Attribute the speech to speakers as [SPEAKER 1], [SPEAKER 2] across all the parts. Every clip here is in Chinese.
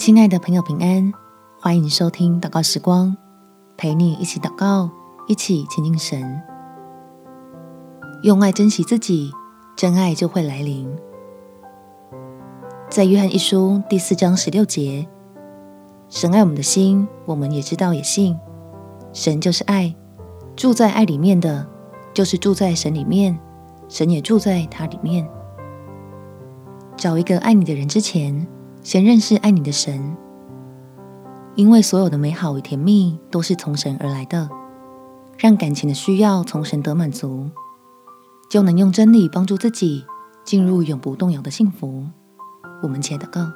[SPEAKER 1] 亲爱的朋友，平安！欢迎收听祷告时光，陪你一起祷告，一起亲近神。用爱珍惜自己，真爱就会来临。在约翰一书第四章十六节，神爱我们的心，我们也知道也信。神就是爱，住在爱里面的，就是住在神里面，神也住在他里面。找一个爱你的人之前，先认识爱你的神，因为所有的美好与甜蜜都是从神而来的。让感情的需要从神得满足，就能用真理帮助自己进入永不动摇的幸福。我们且祷告：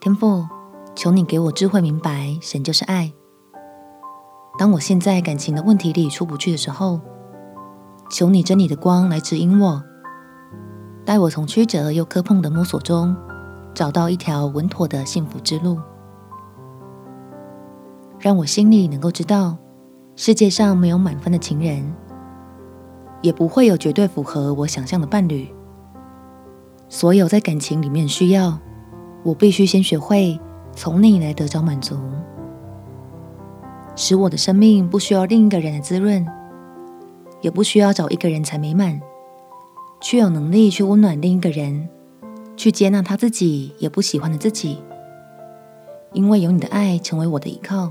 [SPEAKER 1] 天父，求你给我智慧，明白神就是爱。当我陷在感情的问题里出不去的时候，求你真理的光来指引我。带我从曲折又磕碰的摸索中，找到一条稳妥的幸福之路。让我心里能够知道，世界上没有满分的情人，也不会有绝对符合我想象的伴侣。所有在感情里面需要，我必须先学会从你来得着满足，使我的生命不需要另一个人的滋润，也不需要找一个人才美满。却有能力去温暖另一个人，去接纳他自己也不喜欢的自己。因为有你的爱成为我的依靠，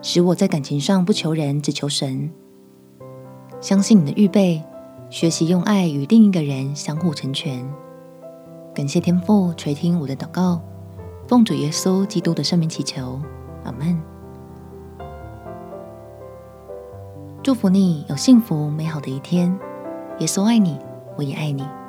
[SPEAKER 1] 使我在感情上不求人，只求神。相信你的预备，学习用爱与另一个人相互成全。感谢天父垂听我的祷告，奉主耶稣基督的圣名祈求，阿门。祝福你有幸福美好的一天，耶稣爱你。我也爱你。